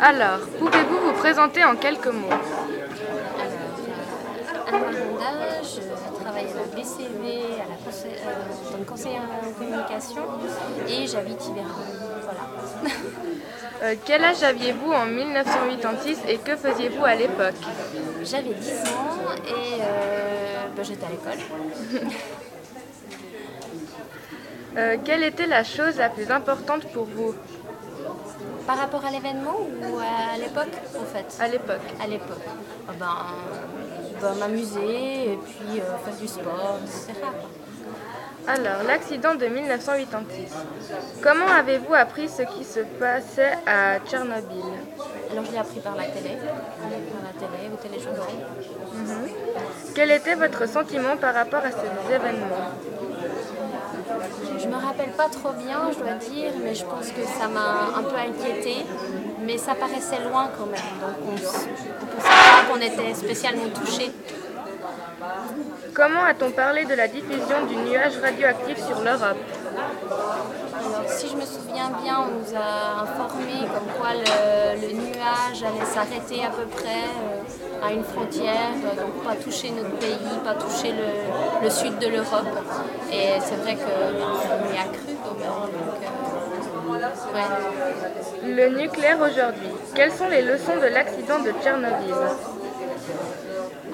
Alors, pouvez-vous vous présenter en quelques mots? Alors, Anne je travaille à la BCV, à la conseil, euh, comme conseillère en communication et j'habite Yverdon. Voilà. Euh, Quel âge aviez-vous en 1986 et que faisiez-vous à l'époque? J'avais 10 ans et euh, ben, j'étais à l'école. Euh, Quelle était la chose la plus importante pour vous? Par rapport à l'événement ou à l'époque en fait à l'époque À l'époque. Ah ben, ben, m'amuser et puis euh, faire du sport, etc. Alors, l'accident de 1986. Comment avez-vous appris ce qui se passait à Tchernobyl? Alors je l'ai appris par la télé, par la télé, au téléjournal. Quel était votre sentiment par rapport à ces événements? Je me rappelle pas trop bien, je dois dire, mais je pense que ça m'a un peu inquiétée. Mais ça paraissait loin quand même, donc on ne pensait pas qu'on était spécialement touché. Comment a-t-on parlé de la diffusion du nuage radioactif sur l'Europe? Alors si je me souviens bien, on nous a informé comme quoi le, nuage allait s'arrêter à peu près euh, à une frontière, euh, donc pas toucher notre pays, pas toucher le, sud de l'Europe. Et c'est vrai qu'on y a cru euh. Le nucléaire aujourd'hui. Quelles sont les leçons de l'accident de Tchernobyl?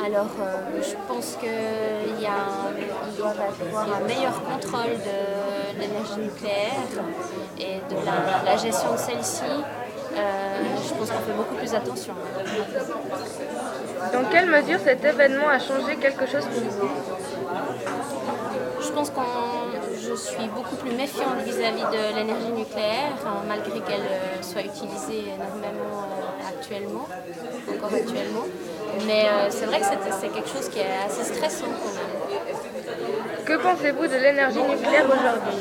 Alors, euh, je pense qu'il y a un- il doit y avoir un meilleur contrôle de l'énergie nucléaire et de la, la gestion de celle-ci. Euh, je pense qu'on fait beaucoup plus attention. Dans quelle mesure cet événement a changé quelque chose pour vous? Je pense que je suis beaucoup plus méfiante vis-à-vis de l'énergie nucléaire, hein, malgré qu'elle euh, soit utilisée énormément euh, actuellement, encore actuellement. Mais euh, c'est vrai que c'est quelque chose qui est assez stressant quand même. Que pensez-vous de l'énergie nucléaire aujourd'hui?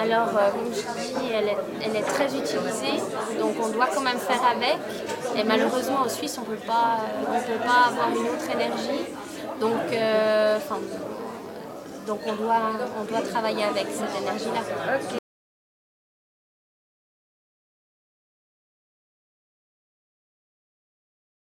Alors, euh, comme je dis, elle est, elle est très utilisée, donc on doit quand même faire avec. Et malheureusement, en Suisse, on ne peut pas on peut pas avoir une autre énergie. Donc, euh, enfin, donc on, doit, on doit travailler avec cette énergie-là. Ok.